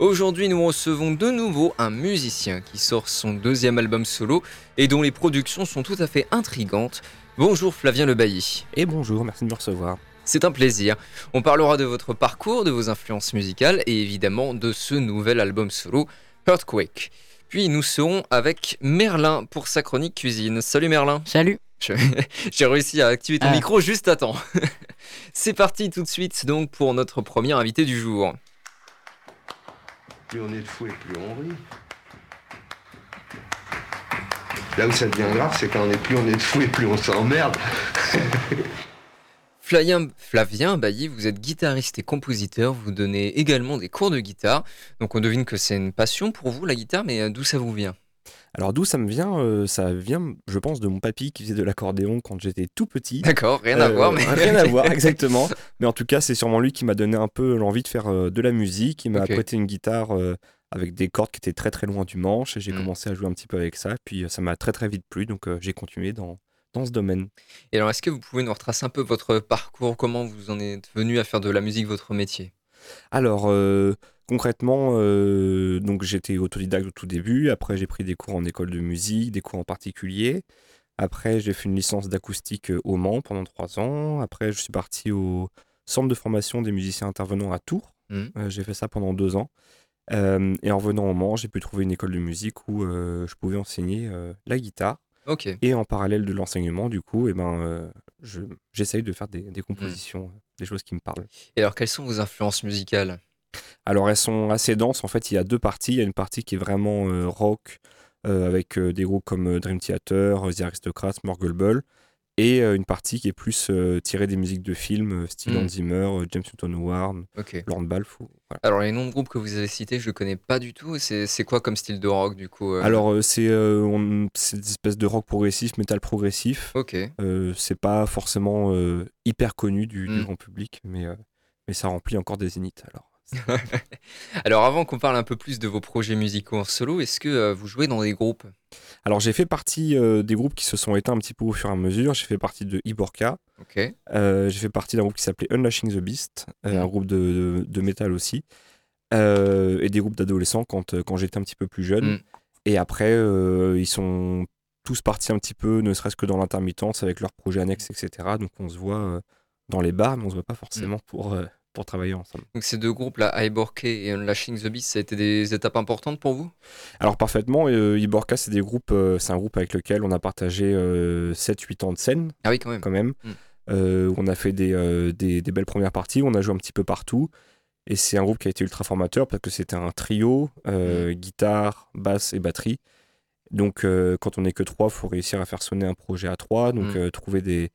Aujourd'hui, nous recevons de nouveau un musicien qui sort son deuxième album solo et dont les productions sont tout à fait intrigantes. Bonjour Flavien Le Bailly. Et bonjour, merci de me recevoir. C'est un plaisir. On parlera de votre parcours, de vos influences musicales et évidemment de ce nouvel album solo, Earthquake. Puis nous serons avec Merlin pour sa chronique cuisine. Salut Merlin. Salut. J'ai réussi à activer ton Ah. micro juste à temps. C'est parti tout de suite donc pour notre premier invité du jour. Plus on est de fou et plus on rit. Là où ça devient grave, c'est quand on est plus on est de fou et plus on s'emmerde. Flavien, Flavien Bailly, vous êtes guitariste et compositeur, vous donnez également des cours de guitare. Donc on devine que c'est une passion pour vous la guitare, mais euh, d'où ça vous vient? Alors d'où ça me vient Euh, Ça vient, je pense, de mon papy qui faisait de l'accordéon quand j'étais tout petit. D'accord, rien à Euh, voir, mais Rien à voir, exactement. Mais en tout cas, c'est sûrement lui qui m'a donné un peu l'envie de faire euh, de la musique. Il m'a Ok. prêté une guitare avec des cordes qui étaient très très loin du manche et j'ai Mm. commencé à jouer un petit peu avec ça. Puis ça m'a très très vite plu, donc j'ai continué dans, dans ce domaine. Et alors, est-ce que vous pouvez nous retracer un peu votre parcours? Comment vous en êtes venu à faire de la musique votre métier? Alors, concrètement, euh, donc j'étais autodidacte au tout début. Après, j'ai pris des cours en école de musique, des cours en particulier. Après, j'ai fait une licence d'acoustique euh, au Mans pendant trois ans. Après, je suis parti au centre de formation des musiciens intervenants à Tours. Mhm. Euh, j'ai fait ça pendant deux ans. Euh, et en revenant au Mans, j'ai pu trouver une école de musique où je pouvais enseigner la guitare. Et en parallèle de l'enseignement, du coup, eh ben, je- j'essaye de faire des, des compositions, des choses qui me parlent. Et alors, quelles sont vos influences musicales? Alors elles sont assez denses. En fait, il y a deux parties. Il y a une partie qui est vraiment euh, rock euh, avec euh, des groupes comme Dream Theater, The Aristocrats, Morgul et une partie qui est plus tirée des musiques de films, style Mm. Hans Zimmer, James Newton Howard, Ok. Lorne Balfe. ou- voilà. Alors, les noms de groupes que vous avez cités, je ne connais pas du tout. C'est quoi comme style de rock, du coup Alors c'est des espèces de rock progressif, métal progressif. Ok. Euh, c'est pas forcément hyper connu du, du Mm. grand public, mais mais ça remplit encore des zéniths. Alors. Alors, avant qu'on parle un peu plus de vos projets musicaux en solo, est-ce que euh, vous jouez dans des groupes? Alors j'ai fait partie euh, des groupes qui se sont éteints un petit peu au fur et à mesure. J'ai fait partie de Iborka. Euh, j'ai fait partie d'un groupe qui s'appelait Unlashing the Beast, un groupe de, de, de métal aussi, et des groupes d'adolescents quand, quand j'étais un petit peu plus jeune. Mhm. Et après, ils sont tous partis un petit peu, ne serait-ce que dans l'intermittence avec leurs projets annexes, etc. Donc on se voit dans les bars, mais on se voit pas forcément pour, pour travailler ensemble. Donc, ces deux groupes-là, Iborke et Unlashing the Beast, ça a été des étapes importantes pour vous? Alors parfaitement, euh, Iborka, c'est des groupes, euh, c'est un groupe avec lequel on a partagé 7-8 ans de scène. Ah oui, quand même. quand même. Mm. Euh, on a fait des, euh, des, des belles premières parties, on a joué un petit peu partout. Et c'est un groupe qui a été ultra formateur parce que c'était un trio, euh, guitare, basse et batterie. Donc euh, quand on n'est que trois, il faut réussir à faire sonner un projet à trois. Donc Mm. euh, trouver, des,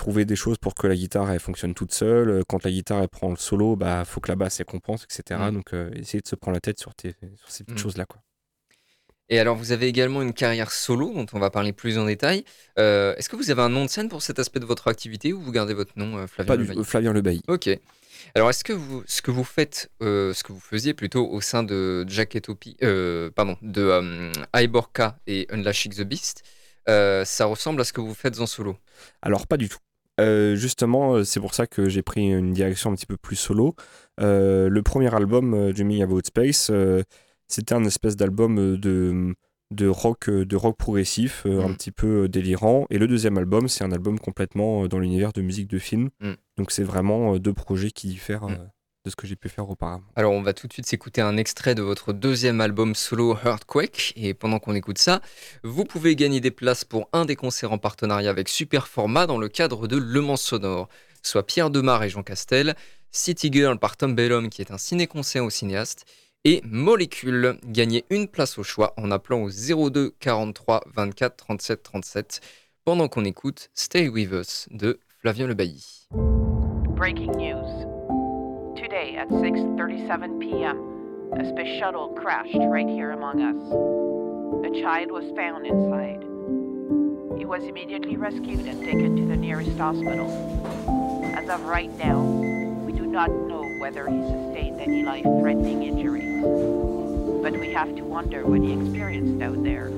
trouver des choses pour que la guitare elle fonctionne toute seule. Euh, Quand la guitare elle prend le solo, bah faut que la basse elle compense, etc. Mm. Donc euh, essayer de se prendre la tête sur, tes, sur ces petites Mm. choses-là. Quoi. Et alors, vous avez également une carrière solo dont on va parler plus en détail. Euh, Est-ce que vous avez un nom de scène pour cet aspect de votre activité ou vous gardez votre nom, euh, Flavien Pas du Lebailly. Flavien Le Bailly. Ok. Alors, est-ce que vous, ce que vous faites, euh, ce que vous faisiez plutôt au sein de Jacketopi, euh, pardon, de euh, Iborka et Unlashing the Beast, ça ressemble à ce que vous faites en solo? Alors, pas du tout. Euh, justement, euh, c'est pour ça que j'ai pris une direction un petit peu plus solo. Euh, le premier album, Dreaming About Space, c'était un espèce d'album de, de, rock, de rock progressif, un Mhm. petit peu délirant. Et le deuxième album, c'est un album complètement dans l'univers de musique de film. Mhm. Donc, c'est vraiment deux projets qui diffèrent Mhm. De ce que j'ai pu faire auparavant. Alors, on va tout de suite s'écouter un extrait de votre deuxième album solo Earthquake. Et pendant qu'on écoute ça, vous pouvez gagner des places pour un des concerts en partenariat avec Super Format dans le cadre de Le Mans Sonore, soit Pierre Demar et Jean Castel, City Girl par Tom Bellum, qui est un ciné-concert au cinéaste, et Molécule. Gagnez une place au choix en appelant au 02 43 24 37 37 pendant qu'on écoute Stay With Us de Flavien Le Bailly. Breaking news. At 6:37 p.m., a space shuttle crashed right here among us. A child was found inside. He was immediately rescued and taken to the nearest hospital. As of right now, we do not know whether he sustained any life threatening injuries. But we have to wonder what he experienced out there.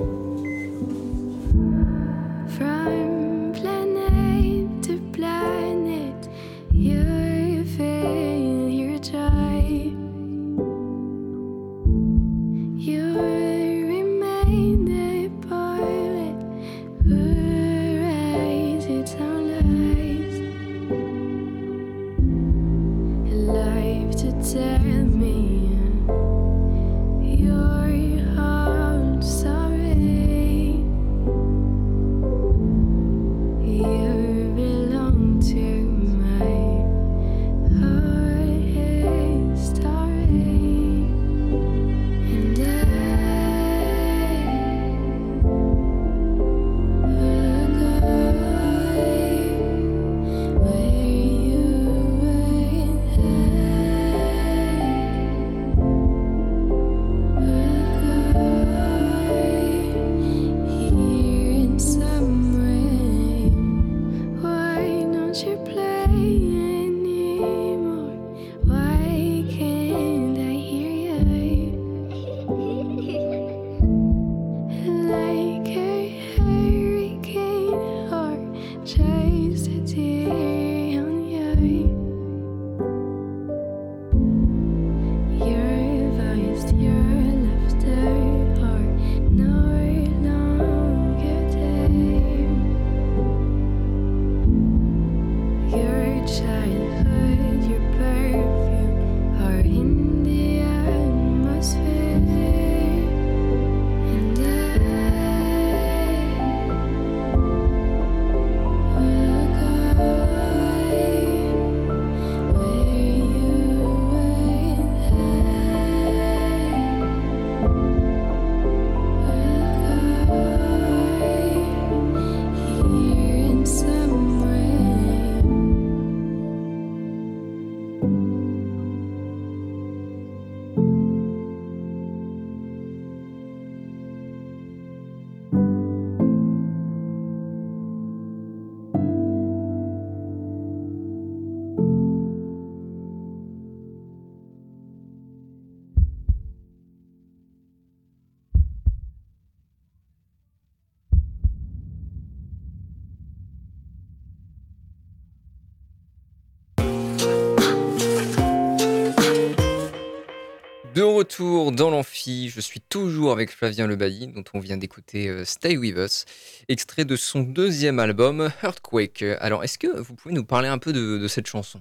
Toujours avec Flavien Lebailly, dont on vient d'écouter euh, Stay With Us, extrait de son deuxième album, Earthquake. Alors, est-ce que vous pouvez nous parler un peu de, de cette chanson?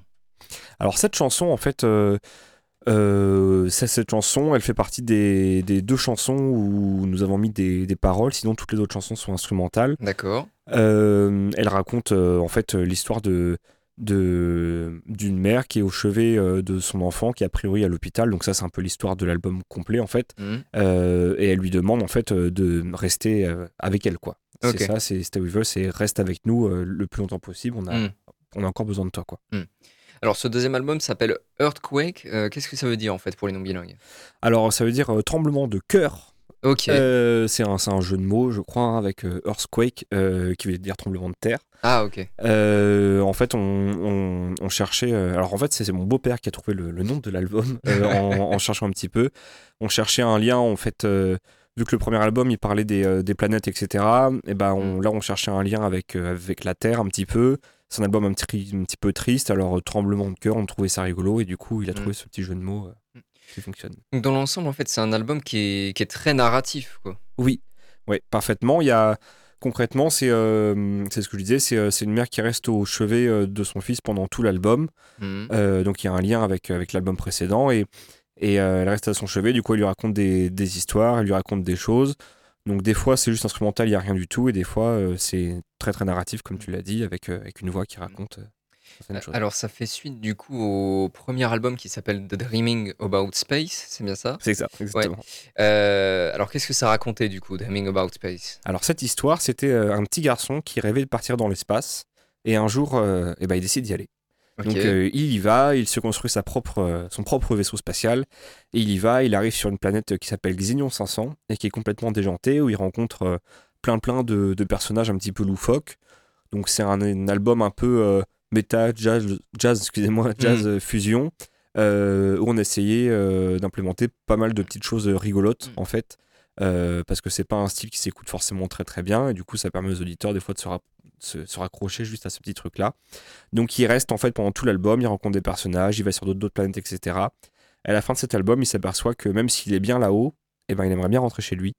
Alors cette chanson, en fait, euh, euh, cette chanson, elle fait partie des, des deux chansons où nous avons mis des, des paroles, sinon toutes les autres chansons sont instrumentales. D'accord Euh, elle raconte en fait l'histoire de- d'une mère qui est au chevet euh, de son enfant qui est a priori à l'hôpital. Donc ça c'est un peu l'histoire de l'album complet en fait. Mhm. Euh, et elle lui demande en fait euh, de rester avec elle quoi. C'est ça c'est Stay With Us c'est reste avec nous le plus longtemps possible. On a Mhm. on a encore besoin de toi quoi. Alors, ce deuxième album s'appelle Earthquake. Qu'est-ce que ça veut dire en fait pour les non-bilingues? Alors ça veut dire tremblement de cœur. Ok. C'est un, un jeu de mots je crois hein, avec earthquake qui veut dire tremblement de terre Ah, ok. Euh, en fait, on, on- on cherchait. euh, alors, en fait, c'est mon beau-père qui a trouvé le, le nom de l'album euh, en, en cherchant un petit peu. On cherchait un lien, en fait. vu que le premier album, il parlait des, des planètes, etc. Et ben, on, là, on cherchait un lien avec, avec la Terre un petit peu. C'est un album un petit, un petit peu triste. Alors, tremblement de cœur, on trouvait ça rigolo. Et du coup, il a Mm. trouvé ce petit jeu de mots euh, qui fonctionne. Donc, dans l'ensemble, en fait, c'est un album qui est, qui est très narratif, quoi. Oui, ouais, parfaitement. Il y a concrètement, c'est euh, c'est ce que je disais, c'est euh, c'est une mère qui reste au chevet euh, de son fils pendant tout l'album. Mhm. Euh, donc il y a un lien avec, avec l'album précédent et, et euh, elle reste à son chevet. Du coup, elle lui raconte des, des histoires, elle lui raconte des choses. Donc des fois, c'est juste instrumental, il n'y a rien du tout. Et des fois, c'est très très narratif, comme tu l'as dit, avec, avec une voix qui raconte Alors, ça fait suite du coup au premier album qui s'appelle The Dreaming About Space, c'est bien ça? C'est ça, exactement. Euh, Alors, qu'est-ce que ça racontait du coup, Dreaming About Space? Alors cette histoire, c'était euh, un petit garçon qui rêvait de partir dans l'espace. Et un jour, euh, eh ben, il décide d'y aller. Donc euh, il y va, il se construit sa propre, son propre vaisseau spatial, et il y va, il arrive sur une planète qui s'appelle Xenion 500, et qui est complètement déjantée, où il rencontre plein plein de, de personnages un petit peu loufoques. Donc c'est un, un album un peu euh, méta, jazz, jazz excusez-moi, jazz euh, fusion, euh, où on essayait euh, d'implémenter pas mal de petites choses rigolotes, Mm. en fait, euh, parce que c'est pas un style qui s'écoute forcément très très bien, et du coup ça permet aux auditeurs des fois de se, ra- se- se raccrocher juste à ce petit truc-là. Donc il reste en fait pendant tout l'album, il rencontre des personnages, il va sur d'autres planètes, etc. À la fin de cet album, il s'aperçoit que même s'il est bien là-haut, eh ben, il aimerait bien rentrer chez lui.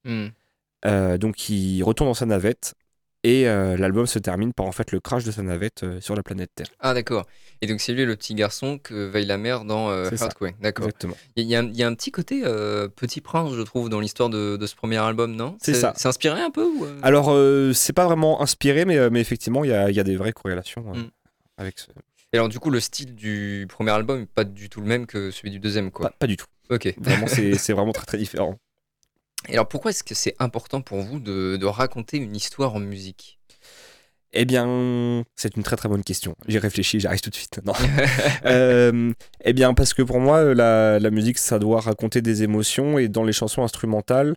Euh, donc il retourne dans sa navette et euh, l'album se termine par en fait le crash de sa navette euh, sur la planète Terre. Ah d'accord. Et donc c'est lui le petit garçon que veille la mère dans euh. D'accord. Exactement. Il y, a un- il y a un petit côté euh, Petit Prince, je trouve, dans l'histoire de, de ce premier album, non? C'est ça. C'est inspiré un peu ou, Alors c'est pas vraiment inspiré, mais, mais effectivement il y a, il y a des vraies corrélations Mm. avec ce... Et alors du coup, le style du premier album n'est pas du tout le même que celui du deuxième, quoi. Pas, pas du tout. Ok. Vraiment c'est vraiment très très différent. Et alors pourquoi est-ce que c'est important pour vous de, de raconter une histoire en musique? Eh bien, c'est une très très bonne question. J'y réfléchis, j'arrive tout de suite. Non. Euh, eh bien, parce que pour moi, la, la musique, ça doit raconter des émotions et dans les chansons instrumentales,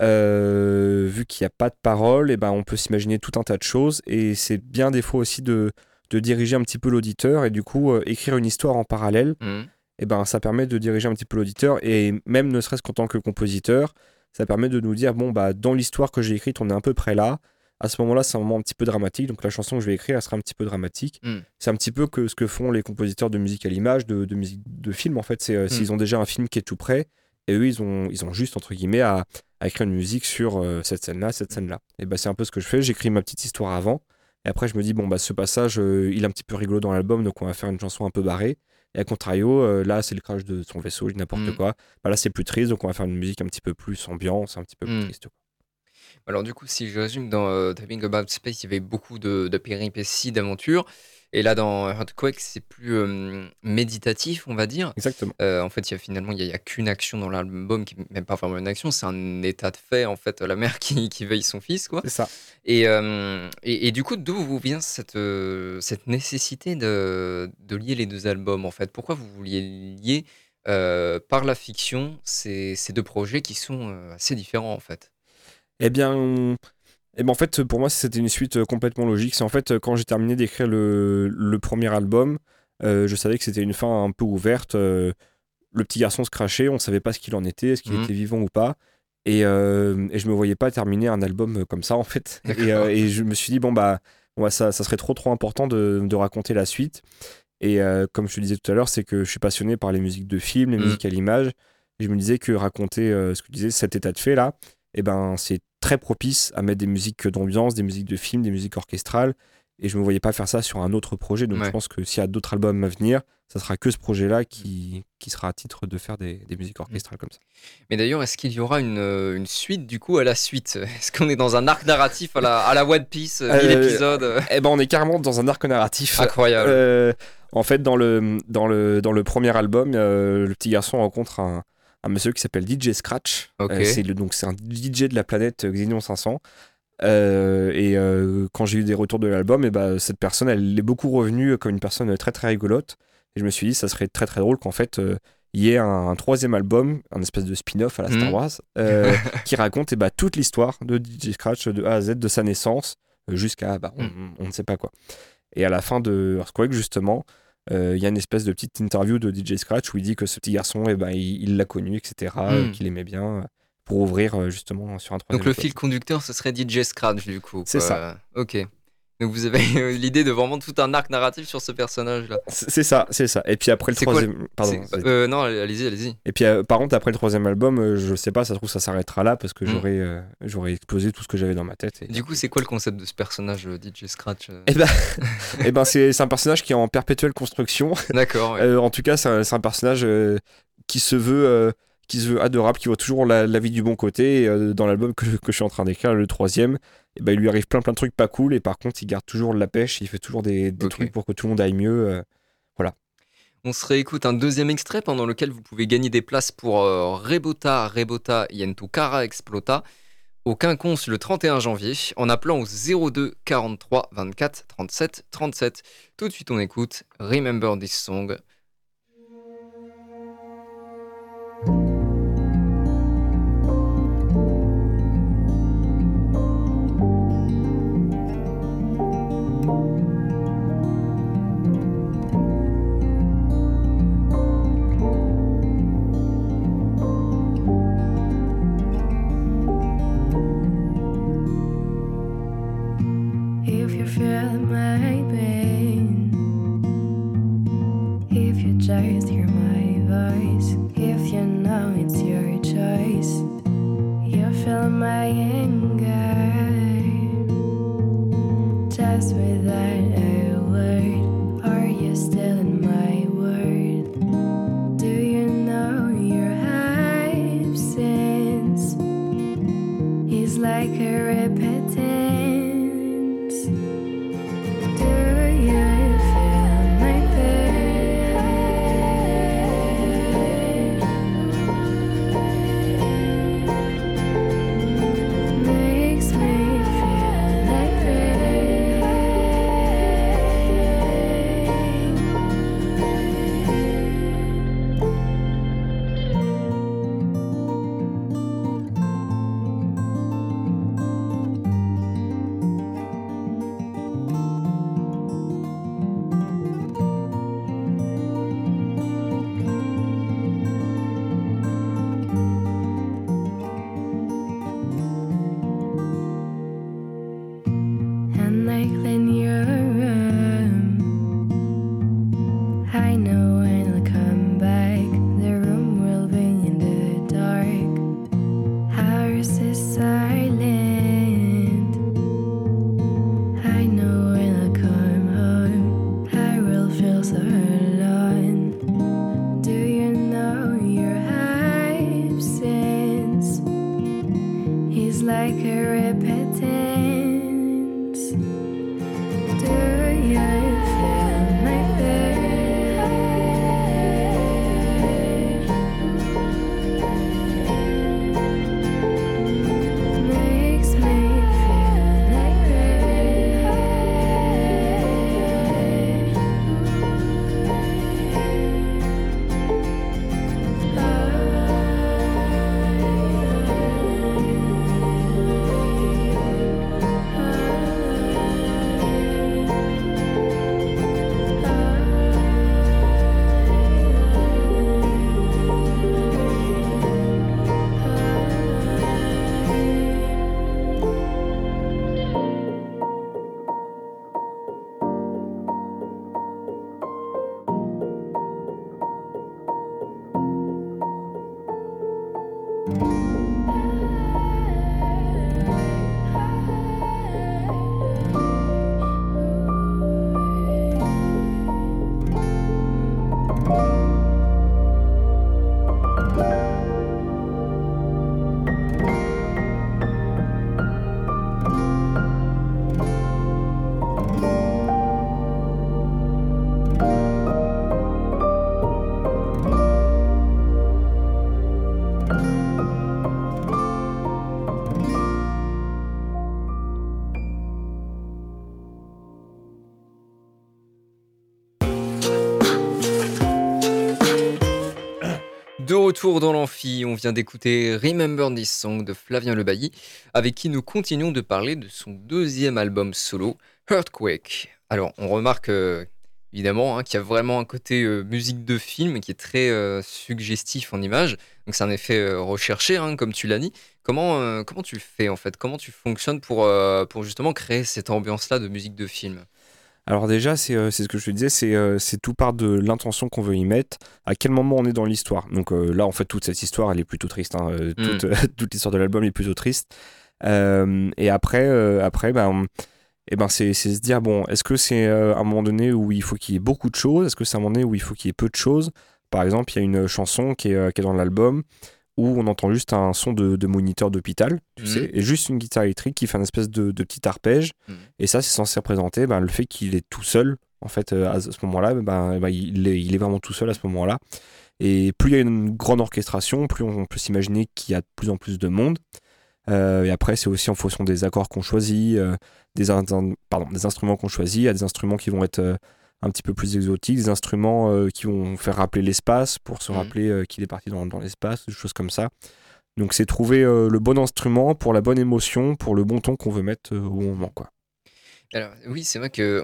euh, vu qu'il n'y a pas de paroles, eh ben, on peut s'imaginer tout un tas de choses et c'est bien des fois aussi de, de diriger un petit peu l'auditeur et du coup, euh, écrire une histoire en parallèle, Hmm. eh ben, ça permet de diriger un petit peu l'auditeur et même ne serait-ce qu'en tant que compositeur, ça permet de nous dire bon bah dans l'histoire que j'ai écrite, on est à peu près là. À ce moment-là, c'est un moment un petit peu dramatique, donc la chanson que je vais écrire, elle sera un petit peu dramatique. Mm. C'est un petit peu que ce que font les compositeurs de musique à l'image, de, de musique de film en fait. C'est euh, s'ils ont déjà un film qui est tout prêt, et eux ils ont ils ont juste entre guillemets à, à écrire une musique sur euh, cette scène-là, cette scène-là. Et bah c'est un peu ce que je fais. J'écris ma petite histoire avant, et après je me dis bon bah ce passage, euh, il est un petit peu rigolo dans l'album, donc on va faire une chanson un peu barrée. Et à contrario, euh, là, c'est le crash de son vaisseau, n'importe Mm. quoi. Bah, là, c'est plus triste, donc on va faire une musique un petit peu plus ambiance, un petit peu plus Mm. triste. Alors du coup, si je résume, dans euh, Talking About Space, il y avait beaucoup de, de péripéties, d'aventures. Et là, dans Earthquake, c'est plus euh, méditatif, on va dire. Exactement. Euh, en fait, y a finalement, il n'y a, qu'une action dans l'album, qui n'est même pas vraiment une action, c'est un état de fait, en fait, la mère qui, qui veille son fils, quoi. C'est ça. Et, euh, et, et du coup, d'où vous vient cette, cette nécessité de, de lier les deux albums, en fait? Pourquoi vous vouliez lier par la fiction ces, ces deux projets qui sont assez différents, en fait? Eh bien, eh ben en fait, pour moi, c'était une suite euh, complètement logique. C'est en fait, euh, quand j'ai terminé d'écrire le, le premier album, euh, je savais que c'était une fin un peu ouverte. euh, le petit garçon se crachait, on savait pas ce qu'il en était, est-ce qu'il Mhm. était vivant ou pas. Et, euh, et je me voyais pas terminer un album comme ça, en fait. Et, et je me suis dit, bon, bah, ouais, ça, ça serait trop, trop important de, de raconter la suite. Et comme je te disais tout à l'heure, c'est que je suis passionné par les musiques de films, les Mhm. musiques à l'image. Et je me disais que raconter ce que tu disais, cet état de fait là, eh ben, c'est très propice à mettre des musiques d'ambiance, des musiques de films, des musiques orchestrales. Et je me voyais pas faire ça sur un autre projet. Donc Ouais. je pense que s'il y a d'autres albums à venir, ça sera que ce projet-là qui, qui sera à titre de faire des, des musiques orchestrales comme ça. Mais d'ailleurs, est-ce qu'il y aura une, euh, une suite du coup à la suite? Est-ce qu'on est dans un arc narratif à la, à la One Piece, euh, 1000 Euh, épisodes? Eh ben, on est carrément dans un arc narratif. Incroyable. Euh, en fait, dans le, dans le, dans le premier album, euh, le petit garçon rencontre un, un monsieur qui s'appelle DJ Scratch. Euh, c'est donc c'est un DJ de la planète Xenion 500. Euh, et euh, quand j'ai eu des retours de l'album, et ben cette personne, elle est beaucoup revenue comme une personne très très rigolote. Et je me suis dit, ça serait très très drôle qu'en fait, euh, il y ait un, un troisième album, un espèce de spin-off à la Star Mhm. Wars, euh, qui raconte et bah, toute l'histoire de DJ Scratch de A à Z, de sa naissance euh, jusqu'à bah, on, Mhm. on ne sait pas quoi. Et à la fin de Earthquake, justement, euh, il y a une espèce de petite interview de DJ Scratch où il dit que ce petit garçon, eh ben, il il l'a connu, etc., euh, Mhm. qu'il aimait bien, euh, pour ouvrir euh, justement sur un troisième Donc le fil conducteur, ce serait DJ Scratch du coup. C'est ça. Ok. Donc vous avez l'idée de vraiment tout un arc narratif sur ce personnage-là. C'est c'est ça, c'est ça. Et puis après le quoi troisième. Pardon. Euh, non, allez-y, allez-y. Et puis euh, par contre, après le troisième album, euh, je sais pas, ça se trouve, ça s'arrêtera là parce que Mm. j'aurais euh, j'aurais explosé tout ce que j'avais dans ma tête. Et, Du coup, c'est quoi le concept de ce personnage DJ Scratch Eh ben, eh ben c'est un personnage qui est en perpétuelle construction. D'accord. ouais. En tout cas, c'est un, personnage qui se veut. qui se veut adorable, qui voit toujours la, la vie du bon côté. Et, dans l'album que, que je suis en train d'écrire, le troisième, eh ben, il lui arrive plein plein de trucs pas cool. Et par contre, il garde toujours la pêche. Il fait toujours des, trucs pour que tout le monde aille mieux. euh. On se réécoute un deuxième extrait pendant lequel vous pouvez gagner des places pour euh, Rebota, Rebota, Yentu Cara Explota. au Quinconce le 31 janvier en appelant au 02 43 24 37 37. Tout de suite, on écoute Remember This Song. Retour dans l'amphi, on vient d'écouter Remember This Song de Flavien Le Bailly, avec qui nous continuons de parler de son deuxième album solo, Earthquake. Alors, on remarque euh, évidemment hein, qu'il y a vraiment un côté euh, musique de film qui est très euh, suggestif en image. Donc, c'est un effet recherché, hein, comme tu l'as dit. Comment, comment tu fais en fait? Comment tu fonctionnes pour, pour justement créer cette ambiance-là de musique de film? Alors déjà, c'est euh, c'est ce que je te disais, c'est euh, tout part de l'intention qu'on veut y mettre, à quel moment on est dans l'histoire. Donc euh, là, en fait, toute cette histoire, elle est plutôt triste. hein, euh, toute toute l'histoire de l'album est plutôt triste. Et après, après ben, eh ben c'est se dire, bon, est-ce que c'est euh, un moment donné où il faut qu'il y ait beaucoup de choses? Est-ce que c'est un moment donné où il faut qu'il y ait peu de choses? Par exemple, il y a une chanson qui est, qui est dans l'album où on entend juste un son de, de moniteur d'hôpital, tu Mhm. sais, et juste une guitare électrique qui fait une espèce de, de petit arpège. Mhm. Et ça, c'est censé représenter ben, le fait qu'il est tout seul, en fait, euh, à ce moment-là, ben, ben, il, est, il est vraiment tout seul à ce moment-là. Et plus il y a une grande orchestration, plus on peut s'imaginer qu'il y a de plus en plus de monde. Euh, et après, c'est aussi en fonction des accords qu'on choisit, euh, des, in- pardon, des instruments qu'on choisit. Il y a des instruments qui vont être un petit peu plus exotiques, des instruments euh, qui vont faire rappeler l'espace pour se Mhm. rappeler euh, qu'il est parti dans, dans l'espace, des choses comme ça. Donc c'est trouver euh, le bon instrument pour la bonne émotion, pour le bon ton qu'on veut mettre au moment. Quoi. Alors oui, c'est vrai que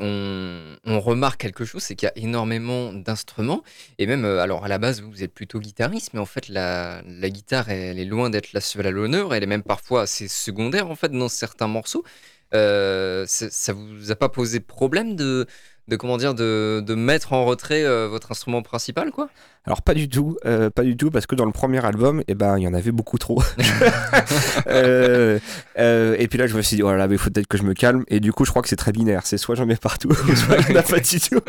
on, remarque quelque chose, c'est qu'il y a énormément d'instruments et même alors à la base vous êtes plutôt guitariste, mais en fait la, la guitare elle est loin d'être la seule à l'honneur, elle est même parfois assez secondaire en fait dans certains morceaux. Ça, ça vous a pas posé problème de, de comment dire de, de mettre en retrait euh, votre instrument principal quoi? Alors pas du tout, euh, pas du tout, parce que dans le premier album, eh ben, il y en avait beaucoup trop. Euh, et puis là, je me suis dit, oh là là, mais il faut peut-être que je me calme. Et du coup, je crois que c'est très binaire. C'est soit j'en mets partout, soit il n'y en a pas du tout.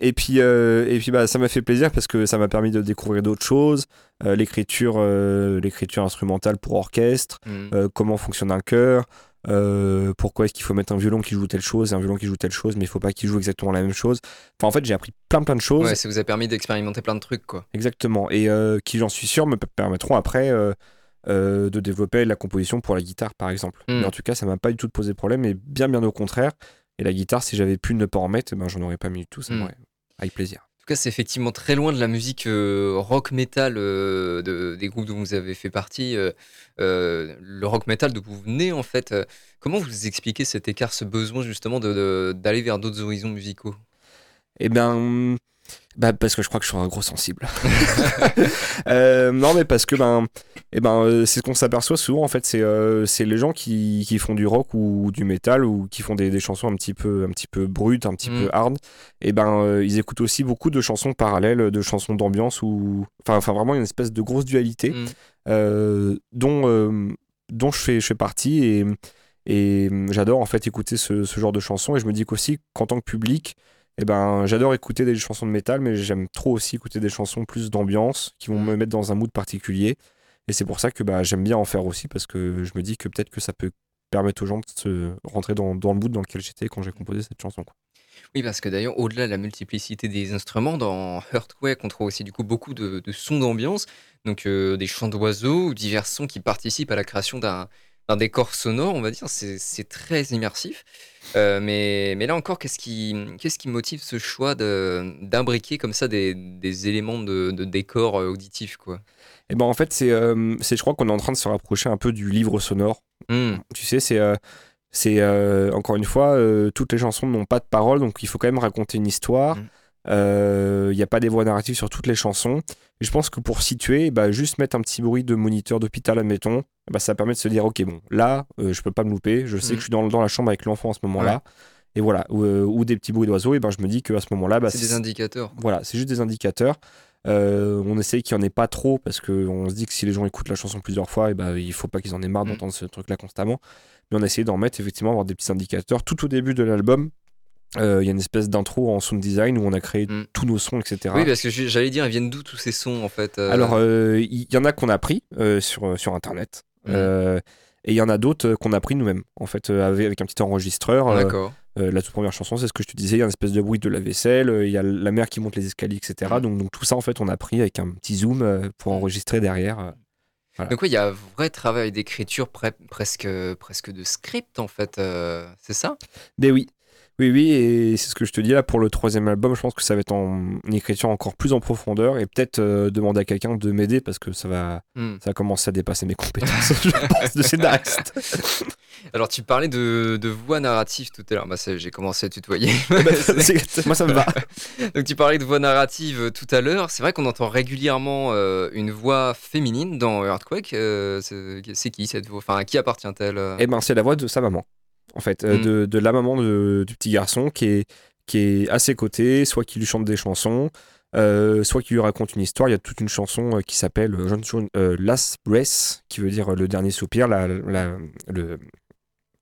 Et puis, et puis bah, ça m'a fait plaisir parce que ça m'a permis de découvrir d'autres choses. L'écriture, l'écriture instrumentale pour orchestre, euh, comment fonctionne un chœur. Euh, pourquoi est-ce qu'il faut mettre un violon qui joue telle chose et un violon qui joue telle chose, mais il faut pas qu'il joue exactement la même chose. Enfin, en fait, j'ai appris plein plein de choses. Ouais, ça vous a permis d'expérimenter plein de trucs quoi. Exactement. Et euh, qui, j'en suis sûr, me permettront après euh, de développer la composition pour la guitare, par exemple. Mm. Mais en tout cas, ça m'a pas du tout posé problème, et bien, bien au contraire. Et la guitare, si j'avais pu ne pas en mettre, eh ben, j'en aurais pas mis du tout. Ça Mm. avec plaisir. En tout cas, c'est effectivement très loin de la musique euh, rock metal euh, de- des groupes dont vous avez fait partie. euh, le rock metal d'où vous venez, en fait. comment vous expliquez cet écart, ce besoin justement d'aller vers d'autres horizons musicaux? Eh ben. Bah parce que je crois que je suis un gros sensible. Euh, non mais parce que ben, eh ben euh, c'est ce qu'on s'aperçoit souvent en fait c'est euh, c'est les gens qui, qui font du rock ou du métal ou qui font des, des chansons un petit peu un petit peu brutes un petit Mm. peu hard et ben euh, ils écoutent aussi beaucoup de chansons parallèles de chansons d'ambiance ou enfin enfin vraiment une espèce de grosse dualité Mm. dont dont je fais je fais partie et et j'adore en fait écouter ce, ce genre de chansons et je me dis qu'aussi qu'en tant que public eh ben, j'adore écouter des chansons de métal, mais j'aime trop aussi écouter des chansons plus d'ambiance qui vont me mettre dans un mood particulier. Et c'est pour ça que bah, j'aime bien en faire aussi parce que je me dis que peut-être que ça peut permettre aux gens de se rentrer dans, dans le mood dans lequel j'étais quand j'ai composé cette chanson. quoi. Oui, parce que d'ailleurs, au-delà de la multiplicité des instruments, dans Earthquake, on trouve aussi du coup beaucoup de, de sons d'ambiance, donc euh, des chants d'oiseaux ou divers sons qui participent à la création d'un d'un décor sonore, on va dire. C'est très immersif. Euh, mais, mais là encore, qu'est-ce qui, qu'est-ce qui motive ce choix d'imbriquer comme ça des, des éléments de, de décor euh, auditif, quoi? Et ben en fait, c'est, euh, c'est, je crois qu'on est en train de se rapprocher un peu du livre sonore. Hmm, Tu sais, c'est, euh, c'est encore une fois, toutes les chansons n'ont pas de paroles, donc il faut quand même raconter une histoire. Mm. Euh, Il n'y a pas des voix narratives sur toutes les chansons. Et je pense que pour situer, bah, juste mettre un petit bruit de moniteur d'hôpital, admettons, bah, ça permet de se dire, ok, bon, là, euh, je peux pas me louper, je sais Mm. que je suis dans, dans la chambre avec l'enfant en ce moment-là. Et voilà, ou, euh, ou des petits bruits d'oiseaux, et ben je me dis qu'à ce moment-là, bah, c'est des indicateurs. voilà, c'est juste des indicateurs. Euh, on essaye qu'il n'y en ait pas trop parce qu'on se dit que si les gens écoutent la chanson plusieurs fois, et ben, il faut pas qu'ils en aient marre Mm. d'entendre ce truc-là constamment. Mais on a essayé d'en mettre effectivement, avoir des petits indicateurs. Tout au début de l'album, euh, il y a une espèce d'intro en sound design où on a créé Mm. tous nos sons, etc. Oui, parce que j'allais dire, ils viennent d'où tous ces sons en fait euh, Alors, euh, il y, en a qu'on a pris sur, sur Internet. Mm. Et il y en a d'autres qu'on a pris nous-mêmes, en fait, avec, avec un petit enregistreur. D'accord. la toute première chanson, c'est ce que je te disais, il y a une espèce de bruit de la vaisselle, il y a la mère qui monte les escaliers, etc. Mhm. Donc, donc tout ça, en fait, on a pris avec un petit zoom pour enregistrer derrière. Voilà. Donc, oui, il y a un vrai travail d'écriture pre- presque, presque de script en fait, c'est ça? Mais oui, oui, oui, et c'est ce que je te dis là pour le troisième album. Je pense que ça va être en une écriture encore plus en profondeur et peut-être euh, demander à quelqu'un de m'aider parce que ça va, Hmm. ça va commencer à dépasser mes compétences, je pense, de scénariste. Alors, tu parlais de, de voix narrative tout à l'heure. Bah, j'ai commencé à tutoyer. C'est- Moi, ça me va. Donc, tu parlais de voix narrative euh, tout à l'heure. C'est vrai qu'on entend régulièrement euh, une voix féminine dans Earthquake. Euh, c'est qui cette voix? Enfin, à qui appartient-elle? Eh ben, c'est la voix de sa maman, en fait, euh, Mm. de, de la maman de- du petit garçon qui est, qui est à ses côtés, soit qui lui chante des chansons, euh, soit qui lui raconte une histoire. Il y a toute une chanson euh, qui s'appelle euh, Last Breath, qui veut dire le dernier soupir, la, la, le,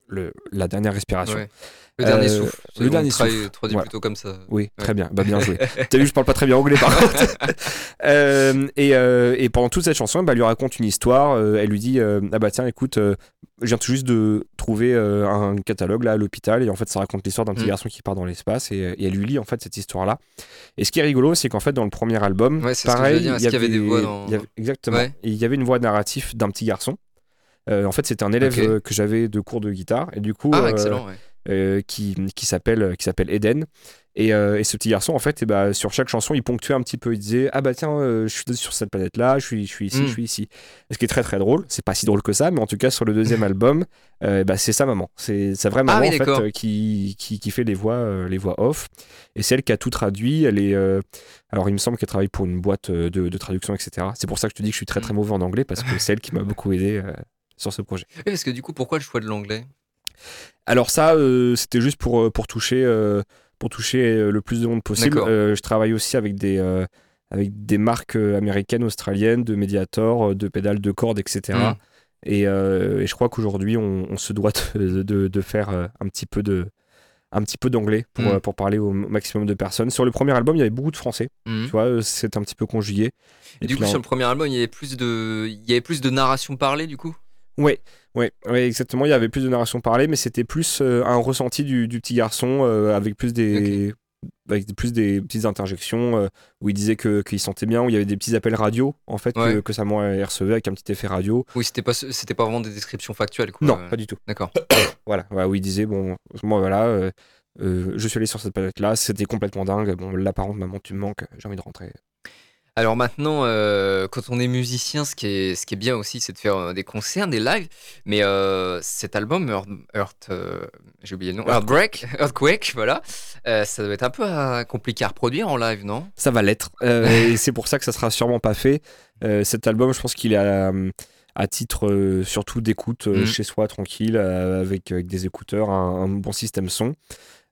le- la dernière respiration. Ouais. Le dernier Euh, souffle. le dernier souffle. traduit Voilà. plutôt comme ça. Oui, Ouais. très bien, bah, bien joué. T'as vu, je parle pas très bien anglais par contre. Euh, et, euh, et pendant toute cette chanson, bah, elle lui raconte une histoire. elle lui dit Ah bah tiens, écoute, je viens tout juste de trouver un catalogue là à l'hôpital. Et en fait, ça raconte l'histoire d'un petit Mm. garçon qui part dans l'espace. Et, et elle lui lit en fait cette histoire-là. Et ce qui est rigolo, c'est qu'en fait, dans le premier album, Ouais, pareil, il y avait des voix avait- dans- il y avait- Exactement. Ouais. Et il y avait une voix narrative d'un petit garçon. Euh, en fait, c'était un élève que j'avais de cours de guitare et du coup Ah, euh, excellent, ouais. Euh, qui, qui s'appelle Eden. Et, euh, et ce petit garçon, en fait, eh ben, sur chaque chanson, il ponctuait un petit peu. Il disait Ah bah tiens, euh, je suis sur cette planète-là, je suis, je suis ici, Mm. je suis ici. Ce qui est très très drôle. C'est pas si drôle que ça, mais en tout cas, sur le deuxième album, euh, bah, c'est sa maman. C'est sa vraie maman, Ah oui, en fait, qui, qui, qui fait les voix, les voix off. Et c'est elle qui a tout traduit. Elle est. alors, il me semble qu'elle travaille pour une boîte de, de traduction, etc. C'est pour ça que je te dis que je suis très très Mm. mauvais en anglais, parce que c'est elle qui m'a beaucoup aidé sur ce projet. Oui, parce que du coup, pourquoi le choix de l'anglais? Alors ça, euh, c'était juste pour, euh, pour toucher, euh, pour toucher le plus de monde possible. Euh, je travaille aussi avec des, avec des marques américaines, australiennes, de Mediator, de pédales de cordes, etc. Mm. Et, et je crois qu'aujourd'hui, on, on se doit de, de- de faire un petit peu de un petit peu d'anglais pour, Mm. euh, pour parler au maximum de personnes. Sur le premier album, il y avait beaucoup de français, Mhm. tu vois, c'est un petit peu conjugué. Et du coup, là, sur le premier album, il y avait plus de, il y avait plus de narration parlée, du coup? Ouais, ouais, ouais, exactement. Il y avait plus de narration parlée, mais c'était plus euh, un ressenti du, du petit garçon euh, avec plus des, avec plus des petites interjections euh, où il disait que qu'il sentait bien, où il y avait des petits appels radio en fait que, Ouais. que sa elle recevait avec un petit effet radio. Oui, c'était pas, c'était pas vraiment des descriptions factuelles, quoi. Non, pas du tout. D'accord. Voilà, ouais, où il disait bon, moi voilà, je suis allé sur cette planète là, c'était complètement dingue. Bon, là par contre, maman, tu me manques, j'ai envie de rentrer. Alors maintenant, euh, quand on est musicien, ce qui est, ce qui est bien aussi, c'est de faire euh, des concerts, des lives. Mais euh, cet album, Earth, Earth, j'ai oublié le nom, Earthquake, Earthquake, voilà, ça doit être un peu compliqué à reproduire en live, non? Ça va l'être. Et c'est pour ça que ça sera sûrement pas fait. Cet album, je pense qu'il est à, à titre surtout d'écoute Mhm. chez soi, tranquille, avec, avec des écouteurs, un, un bon système son.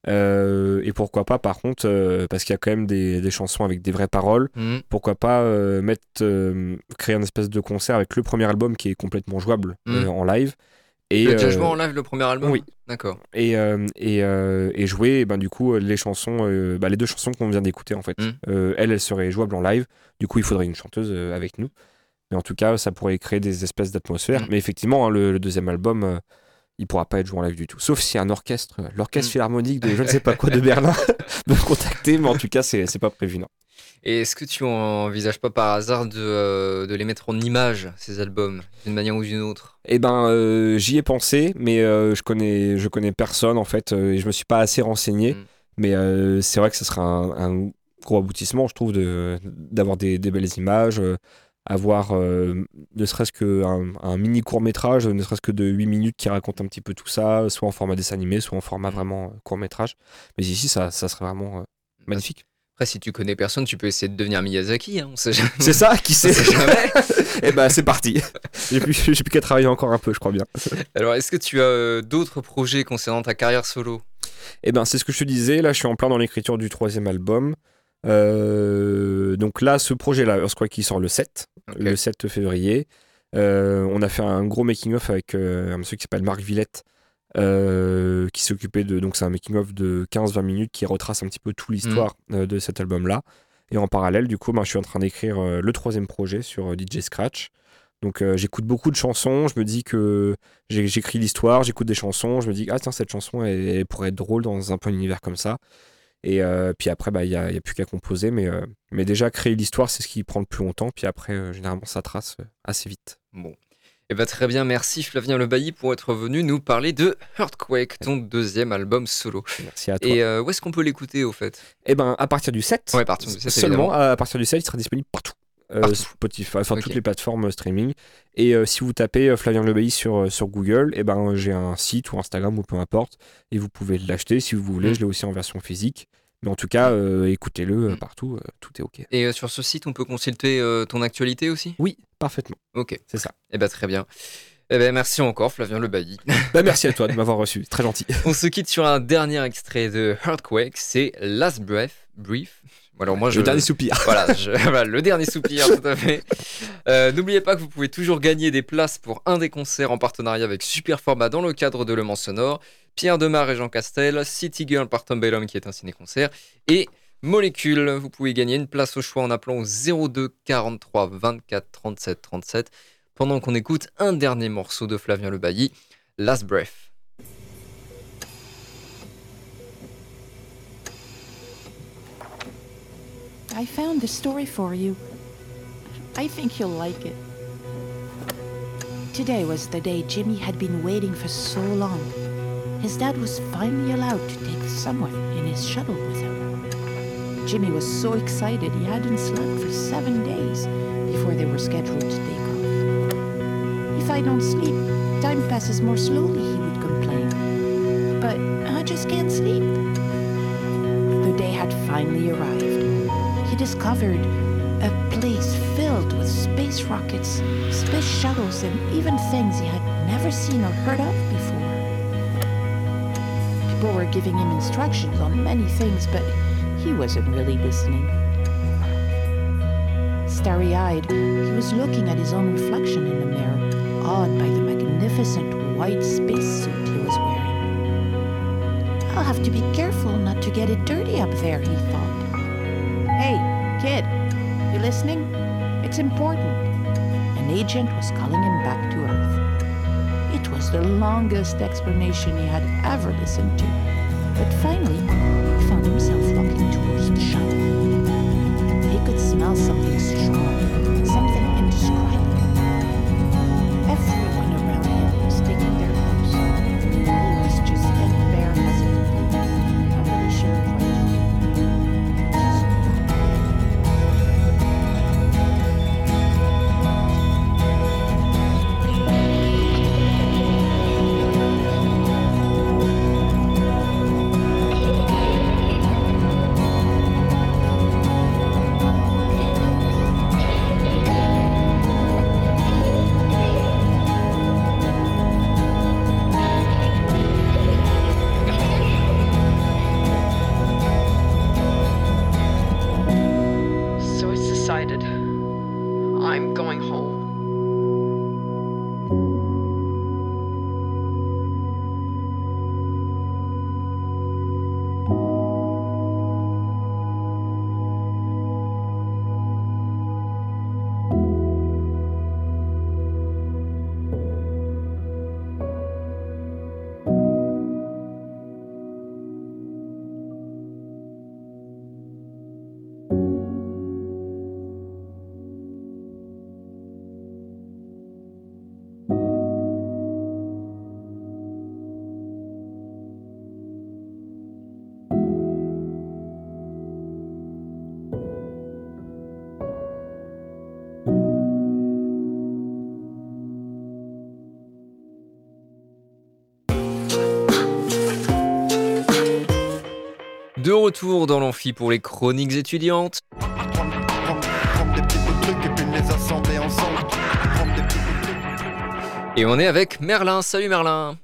Euh, et pourquoi pas, par contre, euh, parce qu'il y a quand même des, des chansons avec des vraies paroles, Mhm. pourquoi pas euh, mettre, créer un espèce de concert avec le premier album qui est complètement jouable Mhm. en live. Et, euh, joué en live le premier album oui. D'accord. et, et, et jouer ben, du coup les chansons bah, les deux chansons qu'on vient d'écouter en fait Mm. Euh, elle elle serait jouable en live du coup il faudrait une chanteuse avec nous mais en tout cas ça pourrait créer des espèces d'atmosphère Mm. mais effectivement hein, le, le deuxième album il pourra pas être joué en live du tout sauf si un orchestre l'orchestre Mm. philharmonique de je ne sais pas quoi de Berlin me contacter mais en tout cas c'est pas prévu non Et est-ce que tu envisages pas par hasard de, euh, de les mettre en image, ces albums, d'une manière ou d'une autre? Eh ben, euh, j'y ai pensé, mais euh, je connais, je connais personne en fait, et je me suis pas assez renseigné. Mm. Mais c'est vrai que ce sera un, un gros aboutissement, je trouve, de d'avoir des, des belles images, avoir euh, ne serait-ce qu'un un mini court métrage, ne serait-ce que de 8 minutes qui raconte un petit peu tout ça, soit en format dessin animé, soit en format vraiment court métrage. Mais ici, ça, ça serait vraiment euh, magnifique. Après, si tu connais personne, tu peux essayer de devenir Miyazaki, hein. C'est ça, qui sait sait jamais. Eh ben, c'est parti. J'ai plus, qu'à travailler encore un peu, je crois bien. Alors, est-ce que tu as euh, d'autres projets concernant ta carrière solo? Eh ben, c'est ce que je te disais. Là, je suis en plein dans l'écriture du troisième album. Euh, donc là, ce projet-là, Earthquake, qui sort le 7, Le 7 février. Euh, on a fait un gros making-of avec euh, un monsieur qui s'appelle Marc Villette, euh, qui s'occupait de. Donc, c'est un making-of de 15-20 minutes qui retrace un petit peu toute l'histoire euh, de cet album-là. Et en parallèle, du coup, ben, je suis en train d'écrire le troisième projet sur DJ Scratch. Donc, euh, j'écoute beaucoup de chansons. Je me dis que j'écris l'histoire, j'écoute des chansons. Je me dis, ah tiens, cette chanson, elle, elle pourrait être drôle dans un peu un univers comme ça. Et euh, puis après, bah, il n'y a, a plus qu'à composer. Mais, euh, mais déjà, créer l'histoire, c'est ce qui prend le plus longtemps. Puis après, euh, généralement, ça trace assez vite. Bon. Eh ben, très bien, merci Flavien Le Bailly pour être venu nous parler de Earthquake, ton deuxième album solo. Merci à toi. Et où est-ce qu'on peut l'écouter au fait? Et ben, à partir du 7, Ouais, à partir du 7, seulement évidemment. à partir du 7, il sera disponible partout. Euh. Spotify, enfin toutes les plateformes euh, streaming. Et euh, si vous tapez euh, Flavien Lebailly sur, sur Google, et ben j'ai un site ou Instagram ou peu importe, et vous pouvez l'acheter si vous voulez. Mm. Je l'ai aussi en version physique. Mais en tout cas, euh, écoutez-le Mm. partout, euh, tout est ok. Et euh, sur ce site, on peut consulter ton actualité aussi? Oui, parfaitement, Ok, c'est ça. eh ben, très bien. Eh ben, merci encore Flavien Le Bailly. Bah, merci à toi de m'avoir reçu, très gentil. On se quitte sur un dernier extrait de Earthquake, c'est Last Breath, Brief. Alors moi, je... Le dernier soupir. Voilà, je- voilà, le dernier soupir, tout à fait. Euh, N'oubliez pas que vous pouvez toujours gagner des places pour un des concerts en partenariat avec Super Format dans le cadre de Le Mans Sonore, Pierre Demar et Jean Castel, City Girl par Tom Bellum qui est un ciné-concert, et Molécule. Vous pouvez gagner une place au choix en appelant au 02 43 24 37 37 pendant qu'on écoute un dernier morceau de Flavien Le Bailly, Last Breath. I found this story for you. I think you'll like it. Today was the day Jimmy had been waiting for so long. His dad was finally allowed to take someone in his shuttle with him. Jimmy was so excited he hadn't slept for seven days before they were scheduled to take off. If I don't sleep, time passes more slowly, he would complain. But I just can't sleep. The day had finally arrived. Discovered a place filled with space rockets, space shuttles, and even things he had never seen or heard of before. People were giving him instructions on many things, but he wasn't really listening. Starry eyed, he was looking at his own reflection in the mirror, awed by the magnificent white spacesuit he was wearing. I'll have to be careful not to get it dirty up there, he thought. Kid, you listening? It's important. An agent was calling him back to Earth. It was the longest explanation he had ever listened to. But finally, De retour dans l'amphi pour les chroniques étudiantes. Et on est avec Merlin. Salut Merlin.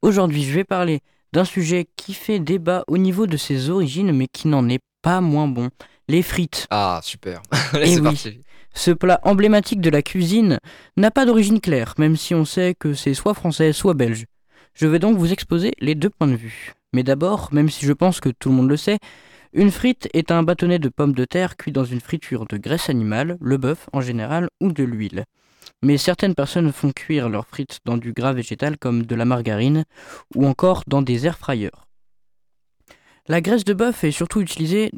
Aujourd'hui, je vais parler d'un sujet qui fait débat au niveau de ses origines, mais qui n'en est pas moins bon. Les frites. Ah, super. Allez, c'est oui. parti. Ce plat emblématique de la cuisine n'a pas d'origine claire, même si on sait que c'est soit français, soit belge. Je vais donc vous exposer les deux points de vue. Mais d'abord, même si je pense que tout le monde le sait, une frite est un bâtonnet de pommes de terre cuit dans une friture de graisse animale, le bœuf en général, ou de l'huile. Mais certaines personnes font cuire leurs frites dans du gras végétal comme de la margarine ou encore dans des air fryers. La graisse de bœuf est surtout utilisée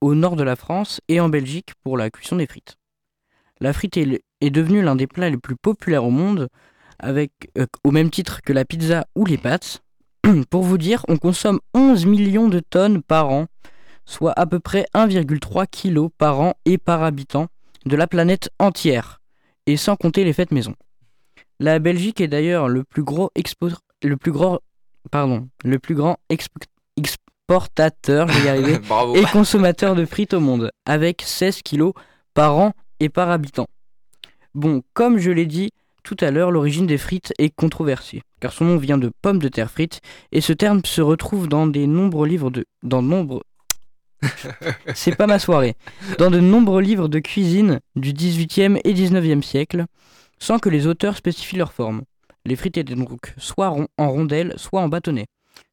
au nord de la France et en Belgique pour la cuisson des frites. La frite est devenue l'un des plats les plus populaires au monde, avec, euh, au même titre que la pizza ou les pâtes. pour vous dire, on consomme 11 millions de tonnes par an, soit à peu près 1,3 kg par an et par habitant de la planète entière, et sans compter les fêtes maison. La Belgique est d'ailleurs le plus gros expo- le plus gros, pardon, le plus grand exp- exportateur, je vais y arriver, Bravo. et consommateur de frites au monde, avec 16 kilos par an et par habitant. Bon, comme je l'ai dit tout à l'heure, l'origine des frites est controversée, car son nom vient de pommes de terre frites, et ce terme se retrouve dans des nombreux livres de... dans de nombreux... C'est pas ma soirée. Dans de nombreux livres de cuisine du 18e et 19e siècle, sans que les auteurs spécifient leur forme. Les frites étaient donc soit en rondelles, soit en bâtonnets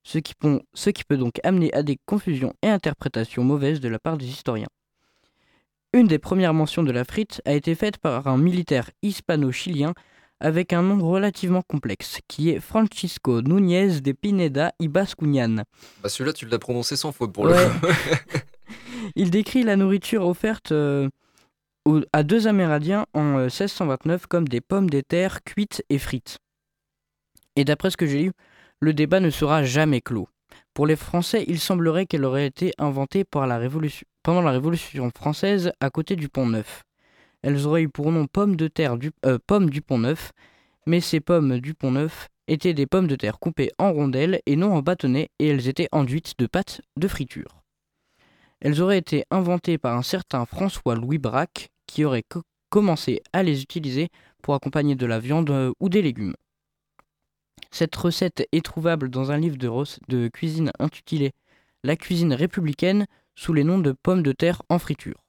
ce qui, pon- ce qui peut donc amener à des confusions et interprétations mauvaises de la part des historiens. Une des premières mentions de la frite a été faite par un militaire hispano-chilien avec un nom relativement complexe, qui est Francisco Núñez de Pineda y Bascuñan. Bah, celui-là, tu l'as prononcé sans faute pour Ouais. le coup. Il décrit la nourriture offerte euh, à deux Amérindiens en euh, 1629 comme des pommes de terre cuites et frites. Et d'après ce que j'ai lu, le débat ne sera jamais clos. Pour les Français, il semblerait qu'elle aurait été inventée par la Révolution- pendant la Révolution française à côté du Pont Neuf. Elles auraient eu pour nom pommes de terre du, euh, pommes du Pont Neuf, mais ces pommes du Pont Neuf étaient des pommes de terre coupées en rondelles et non en bâtonnets, et elles étaient enduites de pâte de friture. Elles auraient été inventées par un certain François Louis Braque, qui aurait co- commencé à les utiliser pour accompagner de la viande euh, ou des légumes. Cette recette est trouvable dans un livre de, de cuisine intitulé La cuisine républicaine sous les noms de pommes de terre en friture.